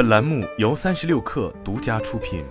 本栏目由三十六氪独家出品。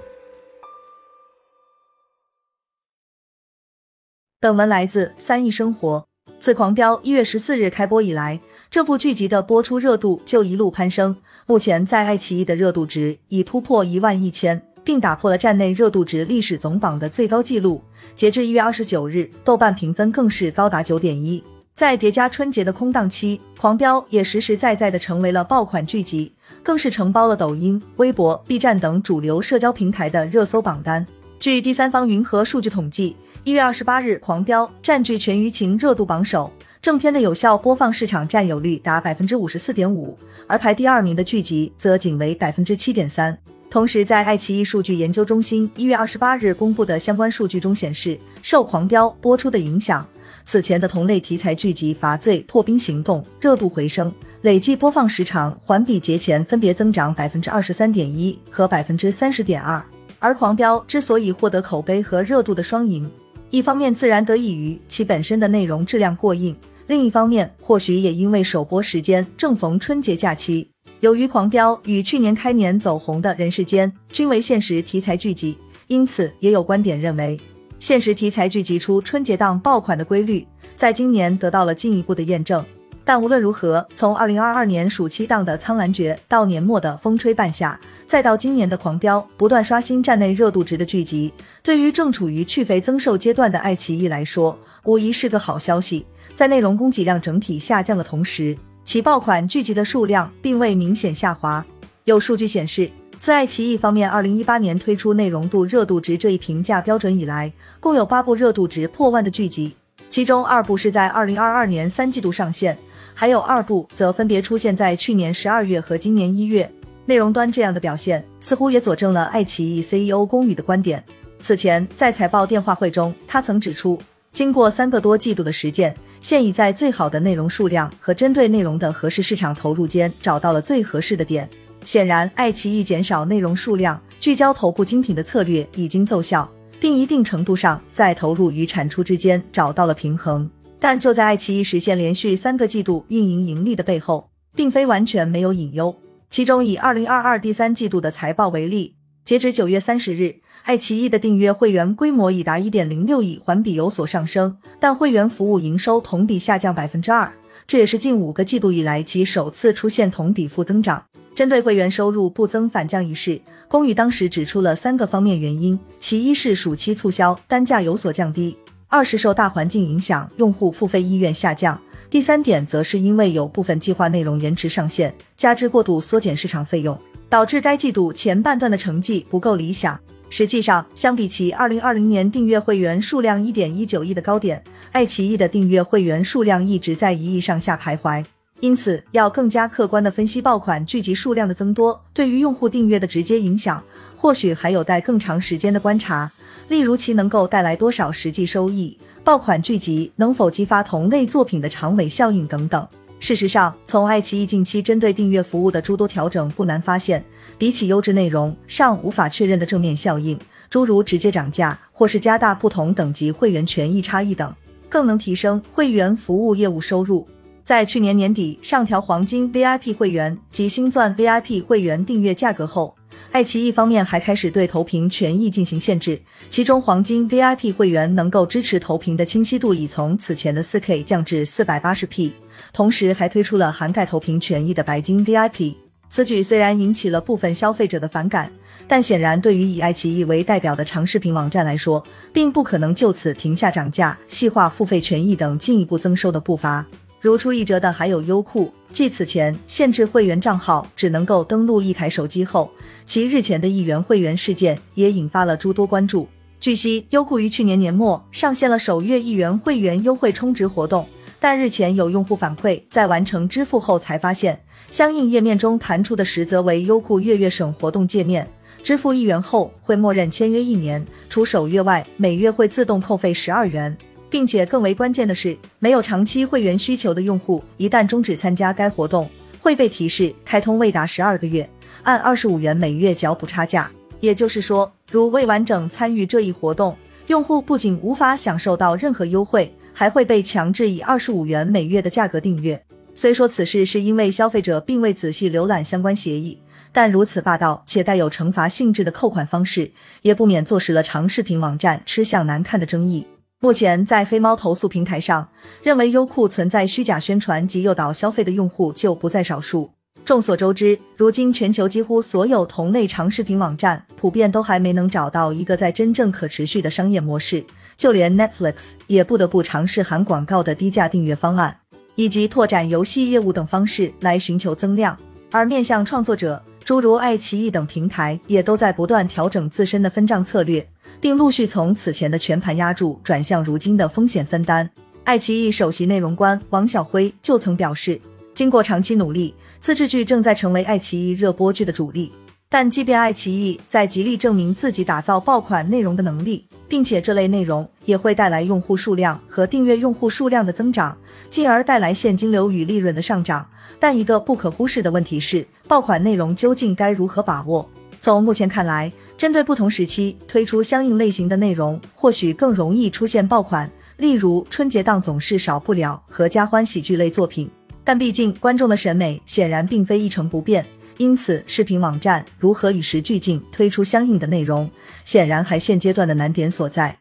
本文来自三亿生活。自《狂飙》一月十四日开播以来，这部剧集的播出热度就一路攀升。目前在爱奇艺的热度值已突破一万一千，并打破了站内热度值历史总榜的最高纪录。截至一月二十九日，豆瓣评分更是高达九点一。在叠加春节的空档期，《狂飙》也实实在在的成为了爆款剧集，更是承包了抖音、微博、B 站等主流社交平台的热搜榜单。据第三方云和数据统计，一月二十八日，《狂飙》占据全舆情热度榜首，正片的有效播放市场占有率达百分之五十四点五，而排第二名的剧集则仅为百分之七点三。同时，在爱奇艺数据研究中心一月二十八日公布的相关数据中显示，受《狂飙》播出的影响。此前的同类题材剧集《罚罪》《破冰行动》热度回升，累计播放时长环比节前分别增长百分之二十三点一和百分之三十点二。而《狂飙》之所以获得口碑和热度的双赢，一方面自然得益于其本身的内容质量过硬，另一方面或许也因为首播时间正逢春节假期。由于《狂飙》与去年开年走红的《人世间》均为现实题材剧集，因此也有观点认为。现实题材剧集出春节档爆款的规律，在今年得到了进一步的验证。但无论如何，从二零二二年暑期档的《苍兰诀》到年末的《风吹半夏》，再到今年的《狂飙》，不断刷新站内热度值的剧集，对于正处于去肥增瘦阶段的爱奇艺来说，无疑是个好消息。在内容供给量整体下降的同时，其爆款剧集的数量并未明显下滑。有数据显示。自爱奇艺方面二零一八年推出内容度热度值这一评价标准以来，共有八部热度值破万的剧集，其中二部是在二零二二年三季度上线，还有二部则分别出现在去年十二月和今年一月。内容端这样的表现，似乎也佐证了爱奇艺 CEO 龚宇的观点。此前在财报电话会中，他曾指出，经过三个多季度的实践，现已在最好的内容数量和针对内容的合适市场投入间找到了最合适的点。显然，爱奇艺减少内容数量、聚焦头部精品的策略已经奏效，并一定程度上在投入与产出之间找到了平衡。但就在爱奇艺实现连续三个季度运营盈利的背后，并非完全没有隐忧。其中，以二零二二第三季度的财报为例，截止九月三十日，爱奇艺的订阅会员规模已达一点零六亿，环比有所上升，但会员服务营收同比下降百分之二，这也是近五个季度以来其首次出现同比负增长。针对会员收入不增反降一事，龚宇当时指出了三个方面原因：其一是暑期促销单价有所降低；二是受大环境影响，用户付费意愿下降；第三点则是因为有部分计划内容延迟上线，加之过度缩减市场费用，导致该季度前半段的成绩不够理想。实际上，相比其二零二零年订阅会员数量一点一九亿的高点，爱奇艺的订阅会员数量一直在一亿上下徘徊。因此，要更加客观地分析爆款剧集数量的增多对于用户订阅的直接影响，或许还有待更长时间的观察。例如，其能够带来多少实际收益，爆款剧集能否激发同类作品的长尾效应等等。事实上，从爱奇艺近期针对订阅服务的诸多调整，不难发现，比起优质内容尚无法确认的正面效应，诸如直接涨价或是加大不同等级会员权益差异等，更能提升会员服务业务收入。在去年年底上调黄金 VIP 会员及星钻 VIP 会员订阅价格后，爱奇艺方面还开始对投屏权益进行限制。其中，黄金 VIP 会员能够支持投屏的清晰度已从此前的 4K 降至 480P，同时还推出了涵盖投屏权益的白金 VIP。此举虽然引起了部分消费者的反感，但显然对于以爱奇艺为代表的长视频网站来说，并不可能就此停下涨价、细化付费权益等进一步增收的步伐。如出一辙的还有优酷，继此前限制会员账号只能够登录一台手机后，其日前的一元会员事件也引发了诸多关注。据悉，优酷于去年年末上线了首月一元会员优惠充值活动，但日前有用户反馈，在完成支付后才发现，相应页面中弹出的实则为优酷月月省活动界面，支付一元后会默认签约一年，除首月外，每月会自动扣费十二元。并且更为关键的是，没有长期会员需求的用户，一旦终止参加该活动，会被提示开通未达十二个月，按二十五元每月缴补差价。也就是说，如未完整参与这一活动，用户不仅无法享受到任何优惠，还会被强制以二十五元每月的价格订阅。虽说此事是因为消费者并未仔细浏览相关协议，但如此霸道且带有惩罚性质的扣款方式，也不免坐实了长视频网站吃相难看的争议。目前，在黑猫投诉平台上，认为优酷存在虚假宣传及诱导消费的用户就不在少数。众所周知，如今全球几乎所有同类长视频网站，普遍都还没能找到一个在真正可持续的商业模式。就连 Netflix 也不得不尝试含广告的低价订阅方案，以及拓展游戏业务等方式来寻求增量。而面向创作者，诸如爱奇艺等平台，也都在不断调整自身的分账策略。并陆续从此前的全盘压注转向如今的风险分担。爱奇艺首席内容官王晓辉就曾表示，经过长期努力，自制剧正在成为爱奇艺热播剧的主力。但即便爱奇艺在极力证明自己打造爆款内容的能力，并且这类内容也会带来用户数量和订阅用户数量的增长，进而带来现金流与利润的上涨，但一个不可忽视的问题是，爆款内容究竟该如何把握？从目前看来。针对不同时期推出相应类型的内容，或许更容易出现爆款。例如春节档总是少不了合家欢喜剧类作品，但毕竟观众的审美显然并非一成不变，因此视频网站如何与时俱进推出相应的内容，显然还现阶段的难点所在。